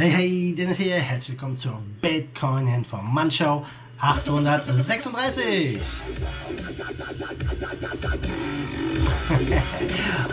Hey, hey, Dennis hier. Herzlich willkommen zur Bitcoin Informant Show 836.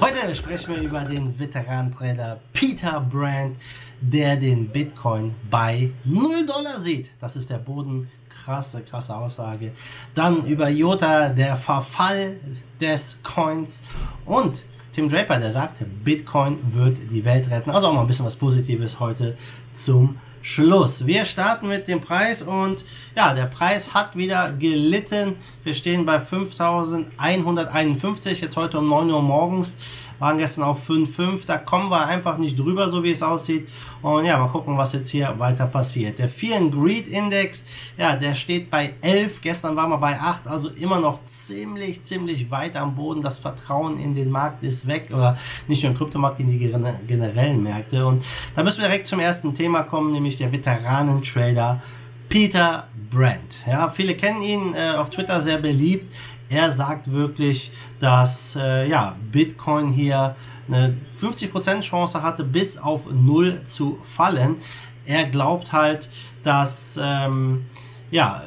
Heute sprechen wir über den Veteran-Trader Peter Brand, der den Bitcoin bei 0 Dollar sieht. Das ist der Boden. Krasse, krasse Aussage. Dann über IOTA, der Verfall des Coins und Tim Draper, der sagt, Bitcoin wird die Welt retten. Also auch mal ein bisschen was Positives heute zum Schluss. Wir starten mit dem Preis und ja, der Preis hat wieder gelitten. Wir stehen bei 5151, jetzt heute um 9 Uhr morgens waren gestern auf 5,5. Da kommen wir einfach nicht drüber, so wie es aussieht. Und ja, mal gucken, was jetzt hier weiter passiert. Der Fear and Greed Index, ja, der steht bei 11. Gestern waren wir bei 8, also immer noch ziemlich, ziemlich weit am Boden. Das Vertrauen in den Markt ist weg oder nicht nur im Kryptomarkt, in die generellen Märkte. Und da müssen wir direkt zum ersten Thema kommen, nämlich der Veteranen-Trader Peter Brandt. Ja, viele kennen ihn, äh, auf Twitter sehr beliebt. Er sagt wirklich, dass äh, ja, Bitcoin hier eine 50% Chance hatte, bis auf null zu fallen. Er glaubt halt, dass ähm, ja,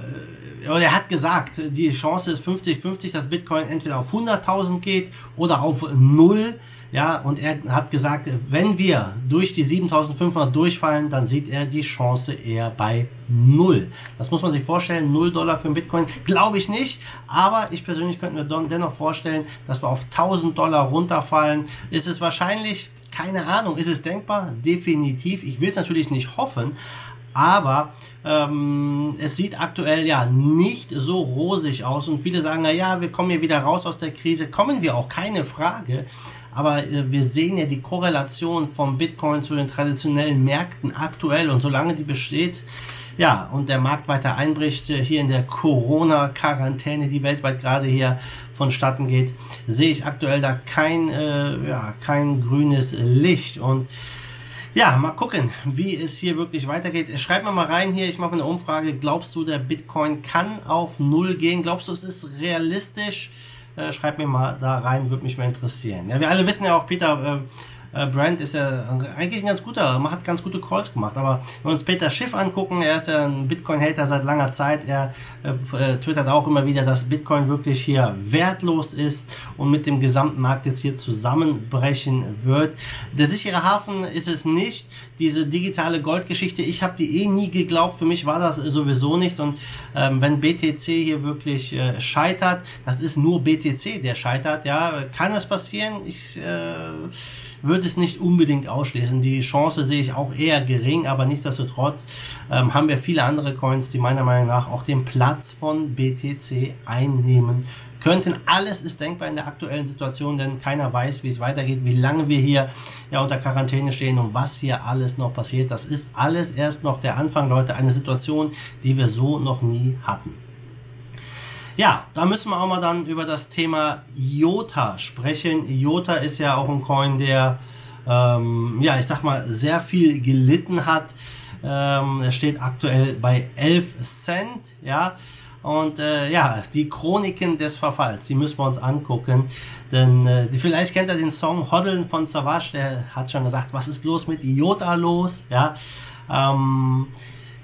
äh, er hat gesagt, die Chance ist 50-50, dass Bitcoin entweder auf 100.000 geht oder auf null. Ja, und er hat gesagt, wenn wir durch die 7500 durchfallen, dann sieht er die Chance eher bei null. Das muss man sich vorstellen, null Dollar für einen Bitcoin, glaube ich nicht. Aber ich persönlich könnte mir dennoch vorstellen, dass wir auf 1000 Dollar runterfallen. Ist es wahrscheinlich? Keine Ahnung. Ist es denkbar? Definitiv. Ich will es natürlich nicht hoffen, aber ähm, es sieht aktuell ja nicht so rosig aus und viele sagen, na ja, wir kommen hier wieder raus aus der Krise, kommen wir auch, keine Frage. Aber äh, wir sehen ja die Korrelation vom Bitcoin zu den traditionellen Märkten aktuell und solange die besteht, ja, und der Markt weiter einbricht, äh, hier in der Corona-Quarantäne, die weltweit gerade hier vonstatten geht, sehe ich aktuell da kein, äh, ja, kein grünes Licht und ja, mal gucken, wie es hier wirklich weitergeht. Schreib mir mal rein hier, ich mache eine Umfrage. Glaubst du, der Bitcoin kann auf Null gehen? Glaubst du, es ist realistisch? Äh, schreib mir mal da rein, würde mich mal interessieren. Ja, wir alle wissen ja auch, Peter, äh, äh, Brand ist ja eigentlich ein ganz guter, hat ganz gute Calls gemacht. Aber wenn wir uns Peter Schiff angucken, er ist ja ein Bitcoin-Hater seit langer Zeit. Er äh, äh, twittert auch immer wieder, dass Bitcoin wirklich hier wertlos ist und mit dem gesamten Markt jetzt hier zusammenbrechen wird. Der sichere Hafen ist es nicht. Diese digitale Goldgeschichte, ich habe die eh nie geglaubt. Für mich war das sowieso nicht. Und ähm, wenn BTC hier wirklich äh, scheitert, das ist nur BTC, der scheitert. Ja, kann es passieren? Ich äh, würde es nicht unbedingt ausschließen. Die Chance sehe ich auch eher gering, aber nichtsdestotrotz ähm, haben wir viele andere Coins, die meiner Meinung nach auch den Platz von BTC einnehmen könnten. Alles ist denkbar in der aktuellen Situation, denn keiner weiß, wie es weitergeht, wie lange wir hier ja unter Quarantäne stehen und was hier alles noch passiert. Das ist alles erst noch der Anfang, Leute, eine Situation, die wir so noch nie hatten. Ja, da müssen wir auch mal dann über das Thema IOTA sprechen. IOTA ist ja auch ein Coin, der, ähm, ja, ich sag mal, sehr viel gelitten hat. Ähm, er steht aktuell bei 11 Cent, ja. Und äh, ja, die Chroniken des Verfalls, die müssen wir uns angucken. Denn äh, vielleicht kennt ihr den Song Hoddeln von Savage, der hat schon gesagt, was ist bloß mit IOTA los? Ja. Ähm,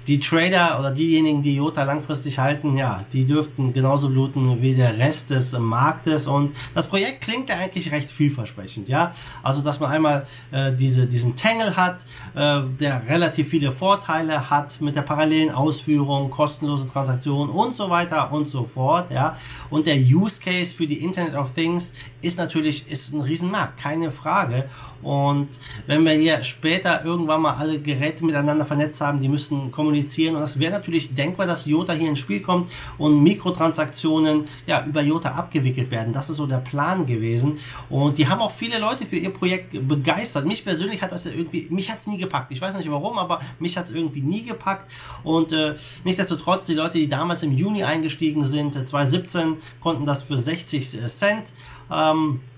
die Trader oder diejenigen, die IOTA langfristig halten, ja, die dürften genauso bluten wie der Rest des Marktes. Und das Projekt klingt ja eigentlich recht vielversprechend, ja. Also, dass man einmal äh, diese, diesen Tangle hat, äh, der relativ viele Vorteile hat mit der parallelen Ausführung, kostenlose Transaktionen und so weiter und so fort, ja. Und der Use Case für die Internet of Things ist natürlich, ist ein Riesenmarkt, keine Frage. Und wenn wir hier später irgendwann mal alle Geräte miteinander vernetzt haben, die müssen kommunizieren kommunizieren. Und das wäre natürlich denkbar, dass Jota hier ins Spiel kommt und Mikrotransaktionen ja über Jota abgewickelt werden. Das ist so der Plan gewesen. Und die haben auch viele Leute für ihr Projekt begeistert. Mich persönlich hat das ja irgendwie, mich hat es nie gepackt. Ich weiß nicht warum, aber mich hat es irgendwie nie gepackt. Und äh, nichtsdestotrotz, die Leute, die damals im Juni eingestiegen sind, 2017, konnten das für 60 Cent. Ähm, äh,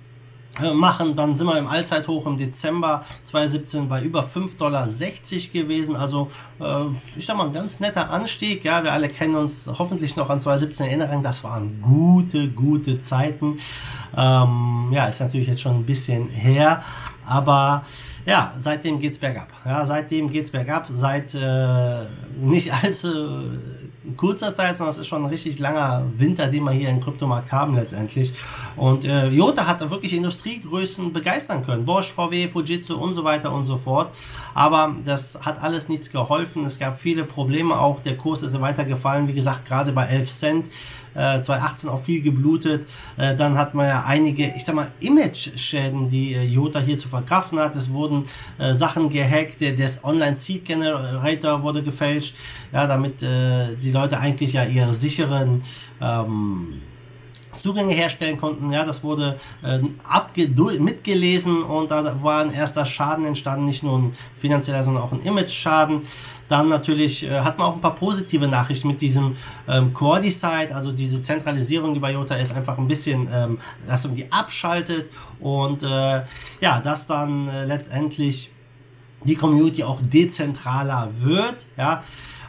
machen. Dann sind wir im Allzeithoch im Dezember 2017 bei über 5,60 Dollar gewesen. Also äh, ich sag mal, ein ganz netter Anstieg. Ja, wir alle kennen uns hoffentlich noch an 2017 erinnern. Das waren gute, gute Zeiten. Ähm, ja, ist natürlich jetzt schon ein bisschen her. Aber ja, seitdem geht's bergab. Ja, seitdem geht's bergab. Seit äh, nicht allzu kurzer Zeit, sondern es ist schon ein richtig langer Winter, den wir hier im Kryptomarkt haben letztendlich. Und äh, Jota hat wirklich Industriegrößen begeistern können. Bosch, VW, Fujitsu und so weiter und so fort. Aber das hat alles nichts geholfen. Es gab viele Probleme auch. Der Kurs ist weiter gefallen. Wie gesagt, gerade bei 11 Cent äh, 2018 auch viel geblutet. Äh, dann hat man ja einige, ich sag mal, Image-Schäden, die äh, Jota hier zu verkraften hat. Es wurden äh, Sachen gehackt, der, der Online-Seed-Generator wurde gefälscht, ja, damit äh, die Leute eigentlich ja ihre sicheren ähm, Zugänge herstellen konnten. Ja, das wurde äh, mitgelesen und da war ein erster Schaden entstanden, nicht nur ein finanzieller, sondern auch ein Image-Schaden. Dann natürlich äh, hat man auch ein paar positive Nachrichten mit diesem ähm, Core-Decide, also diese Zentralisierung, die bei Jota ist, einfach ein bisschen, ähm, dass man die abschaltet und äh, ja, dass dann äh, letztendlich die Community auch dezentraler wird, ja.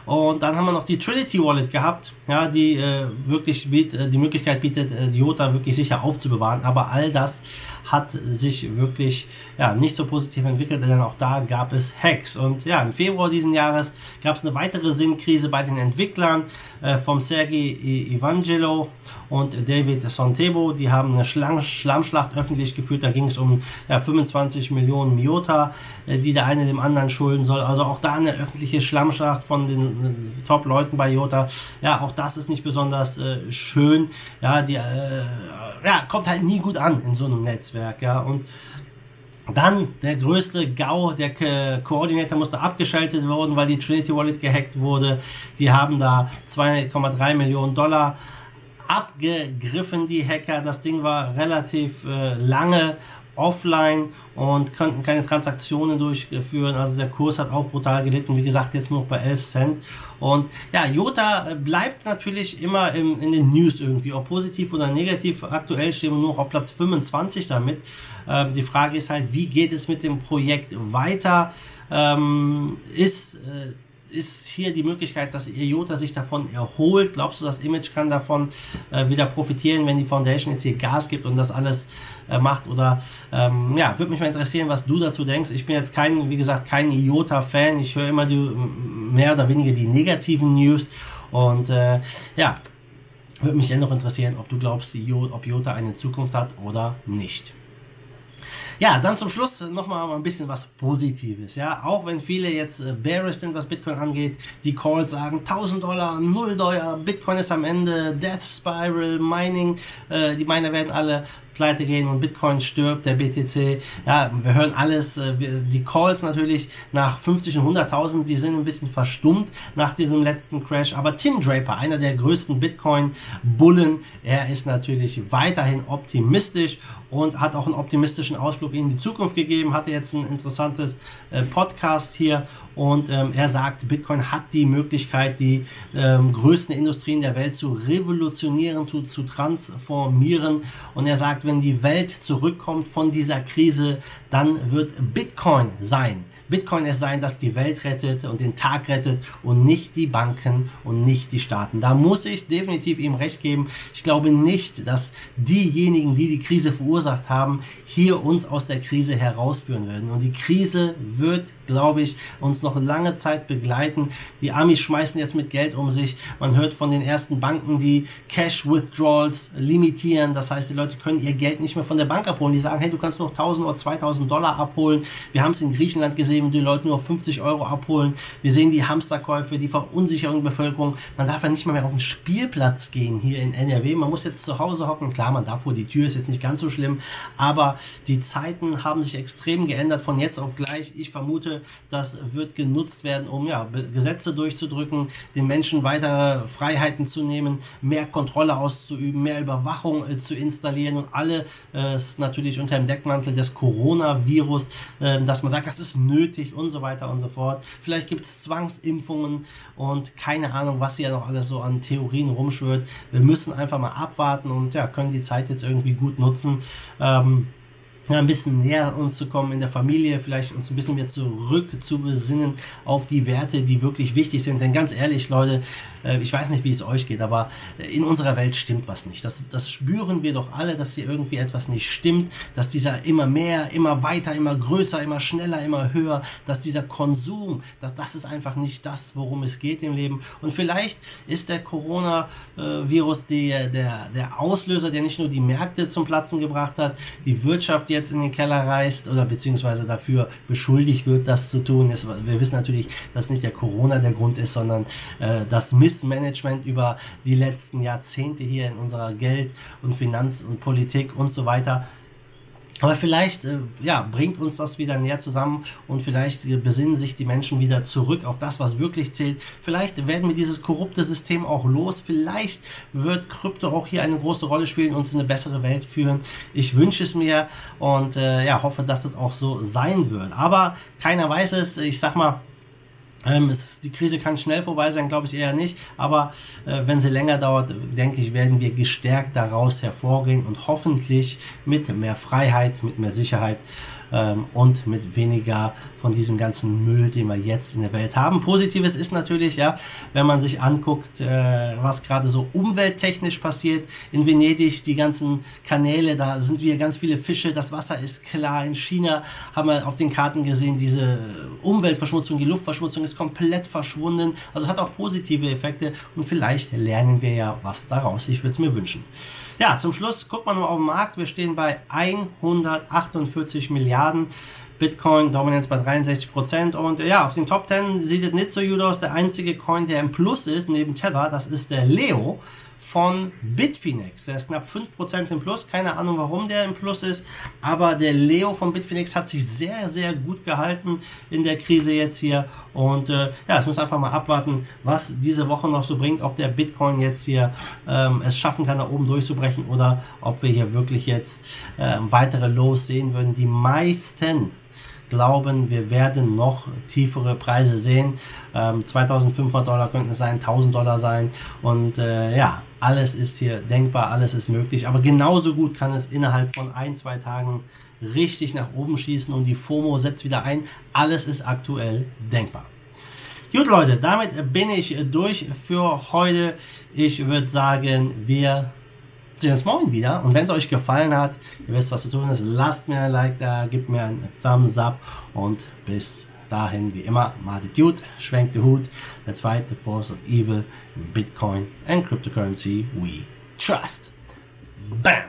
Und dann haben wir noch die Trinity Wallet gehabt, ja, die äh, wirklich biet, äh, die Möglichkeit bietet, äh, Jota wirklich sicher aufzubewahren. Aber all das hat sich wirklich ja, nicht so positiv entwickelt, denn auch da gab es Hacks. Und ja, im Februar diesen Jahres gab es eine weitere Sinnkrise bei den Entwicklern äh, vom Sergei Evangelo und David Sontebo. Die haben eine Schlang Schlammschlacht öffentlich geführt. Da ging es um ja, 25 Millionen Miota, äh, die der eine dem anderen schulden soll. Also auch da eine öffentliche Schlammschlacht von den Top-Leuten bei Jota. Ja, auch das ist nicht besonders äh, schön. Ja, die äh, ja, kommt halt nie gut an in so einem Netzwerk, ja, und dann der größte GAU, der Ko Koordinator musste abgeschaltet worden, weil die Trinity Wallet gehackt wurde. Die haben da 2,3 Millionen Dollar abgegriffen, die Hacker. Das Ding war relativ äh, lange offline und konnten keine Transaktionen durchführen. Also der Kurs hat auch brutal gelitten. Wie gesagt, jetzt nur noch bei 11 Cent. Und ja, Jota bleibt natürlich immer im, in den News irgendwie, ob positiv oder negativ. Aktuell stehen wir nur noch auf Platz 25 damit. Ähm, die Frage ist halt, wie geht es mit dem Projekt weiter? Ähm, ist äh, ist hier die Möglichkeit, dass IOTA sich davon erholt? Glaubst du, das Image kann davon äh, wieder profitieren, wenn die Foundation jetzt hier Gas gibt und das alles äh, macht? Oder ähm, ja, würde mich mal interessieren, was du dazu denkst. Ich bin jetzt kein, wie gesagt, kein IOTA-Fan. Ich höre immer die, mehr oder weniger die negativen News und äh, ja, würde mich dennoch interessieren, ob du glaubst, ob IOTA eine Zukunft hat oder nicht. Ja, dann zum Schluss nochmal ein bisschen was Positives. Ja, auch wenn viele jetzt äh, bearish sind, was Bitcoin angeht, die Calls sagen 1000 Dollar, 0 Dollar, Bitcoin ist am Ende, Death Spiral, Mining, äh, die Miner werden alle pleite gehen und Bitcoin stirbt, der BTC. Ja, wir hören alles. Äh, die Calls natürlich nach 50 und 100.000, die sind ein bisschen verstummt nach diesem letzten Crash. Aber Tim Draper, einer der größten Bitcoin-Bullen, er ist natürlich weiterhin optimistisch und hat auch einen optimistischen Ausflug in die Zukunft gegeben. Hatte jetzt ein interessantes äh, Podcast hier und ähm, er sagt, Bitcoin hat die Möglichkeit, die ähm, größten Industrien der Welt zu revolutionieren, zu, zu transformieren. Und er sagt, wenn die Welt zurückkommt von dieser Krise, dann wird Bitcoin sein Bitcoin es sein, das die Welt rettet und den Tag rettet und nicht die Banken und nicht die Staaten. Da muss ich definitiv ihm recht geben. Ich glaube nicht, dass diejenigen, die die Krise verursacht haben, hier uns aus der Krise herausführen werden. Und die Krise wird, glaube ich, uns noch lange Zeit begleiten. Die Amis schmeißen jetzt mit Geld um sich. Man hört von den ersten Banken, die Cash Withdrawals limitieren. Das heißt, die Leute können ihr Geld nicht mehr von der Bank abholen. Die sagen, hey, du kannst noch 1000 oder 2000 Dollar abholen. Wir haben es in Griechenland gesehen sehen, die Leute nur 50 Euro abholen. Wir sehen die Hamsterkäufe, die Verunsicherung der Bevölkerung. Man darf ja nicht mal mehr auf den Spielplatz gehen hier in NRW. Man muss jetzt zu Hause hocken. Klar, man darf vor die Tür, ist jetzt nicht ganz so schlimm. Aber die Zeiten haben sich extrem geändert von jetzt auf gleich. Ich vermute, das wird genutzt werden, um ja, Gesetze durchzudrücken, den Menschen weitere Freiheiten zu nehmen, mehr Kontrolle auszuüben, mehr Überwachung äh, zu installieren und alle äh, natürlich unter dem Deckmantel des Coronavirus, äh, dass man sagt, das ist nötig und so weiter und so fort. Vielleicht gibt es Zwangsimpfungen und keine Ahnung, was hier noch alles so an Theorien rumschwört. Wir müssen einfach mal abwarten und ja, können die Zeit jetzt irgendwie gut nutzen. Ähm, ja, ein bisschen näher uns zu kommen in der Familie, vielleicht uns ein bisschen mehr zurück zu besinnen auf die Werte, die wirklich wichtig sind. Denn ganz ehrlich, Leute, äh, ich weiß nicht, wie es euch geht, aber in unserer Welt stimmt was nicht. Das, das spüren wir doch alle, dass hier irgendwie etwas nicht stimmt, dass dieser immer mehr, immer weiter, immer größer, immer schneller, immer höher, dass dieser Konsum, dass das ist einfach nicht das, worum es geht im Leben. Und vielleicht ist der Corona-Virus der, der, der Auslöser, der nicht nur die Märkte zum Platzen gebracht hat, die Wirtschaft jetzt in den Keller reißt oder beziehungsweise dafür beschuldigt wird, das zu tun. wir wissen natürlich, dass nicht der Corona der Grund ist, sondern äh, das Miss Missmanagement über die letzten Jahrzehnte hier in unserer Geld- und Finanz- und Politik und so weiter. Aber vielleicht äh, ja, bringt uns das wieder näher zusammen und vielleicht äh, besinnen sich die Menschen wieder zurück auf das, was wirklich zählt. Vielleicht werden wir dieses korrupte System auch los. Vielleicht wird Krypto auch hier eine große Rolle spielen und uns in eine bessere Welt führen. Ich wünsche es mir und äh, ja, hoffe, dass das auch so sein wird. Aber keiner weiß es. Ich sag mal, ähm, es, die Krise kann schnell vorbei sein, glaube ich eher nicht. Aber äh, wenn sie länger dauert, denke ich, werden wir gestärkt daraus hervorgehen und hoffentlich mit mehr Freiheit, mit mehr Sicherheit ähm, und mit weniger von diesem ganzen Müll, den wir jetzt in der Welt haben. Positives ist natürlich, ja, wenn man sich anguckt, äh, was gerade so umwelttechnisch passiert. In Venedig, die ganzen Kanäle, da sind wieder ganz viele Fische, das Wasser ist klar. In China haben wir auf den Karten gesehen, diese Umweltverschmutzung, die Luftverschmutzung ist komplett verschwunden. Also hat auch positive Effekte und vielleicht lernen wir ja was daraus. Ich würde es mir wünschen. Ja, zum Schluss guckt man mal auf den Markt. Wir stehen bei 148 Milliarden. Bitcoin Dominanz bei 63 Prozent und ja, auf den Top 10 sieht es nicht so gut aus. Der einzige Coin, der im Plus ist, neben Tether, das ist der Leo von Bitfinex. Der ist knapp 5% im Plus. Keine Ahnung, warum der im Plus ist. Aber der Leo von Bitfinex hat sich sehr, sehr gut gehalten in der Krise jetzt hier. Und äh, ja, es muss einfach mal abwarten, was diese Woche noch so bringt. Ob der Bitcoin jetzt hier ähm, es schaffen kann, da oben durchzubrechen oder ob wir hier wirklich jetzt äh, weitere Lows sehen würden. Die meisten glauben, wir werden noch tiefere Preise sehen. Ähm, 2500 Dollar könnten es sein, 1000 Dollar sein. Und äh, ja, alles ist hier denkbar, alles ist möglich. Aber genauso gut kann es innerhalb von ein, zwei Tagen richtig nach oben schießen und die FOMO setzt wieder ein. Alles ist aktuell denkbar. Gut, Leute, damit bin ich durch für heute. Ich würde sagen, wir sehen uns morgen wieder. Und wenn es euch gefallen hat, ihr wisst, was zu tun ist, lasst mir ein Like da, gebt mir einen Thumbs up und bis dahin, wie immer, mal die Dude, schwenkt den Hut. Let's fight the force of evil in Bitcoin and cryptocurrency we trust. Bam!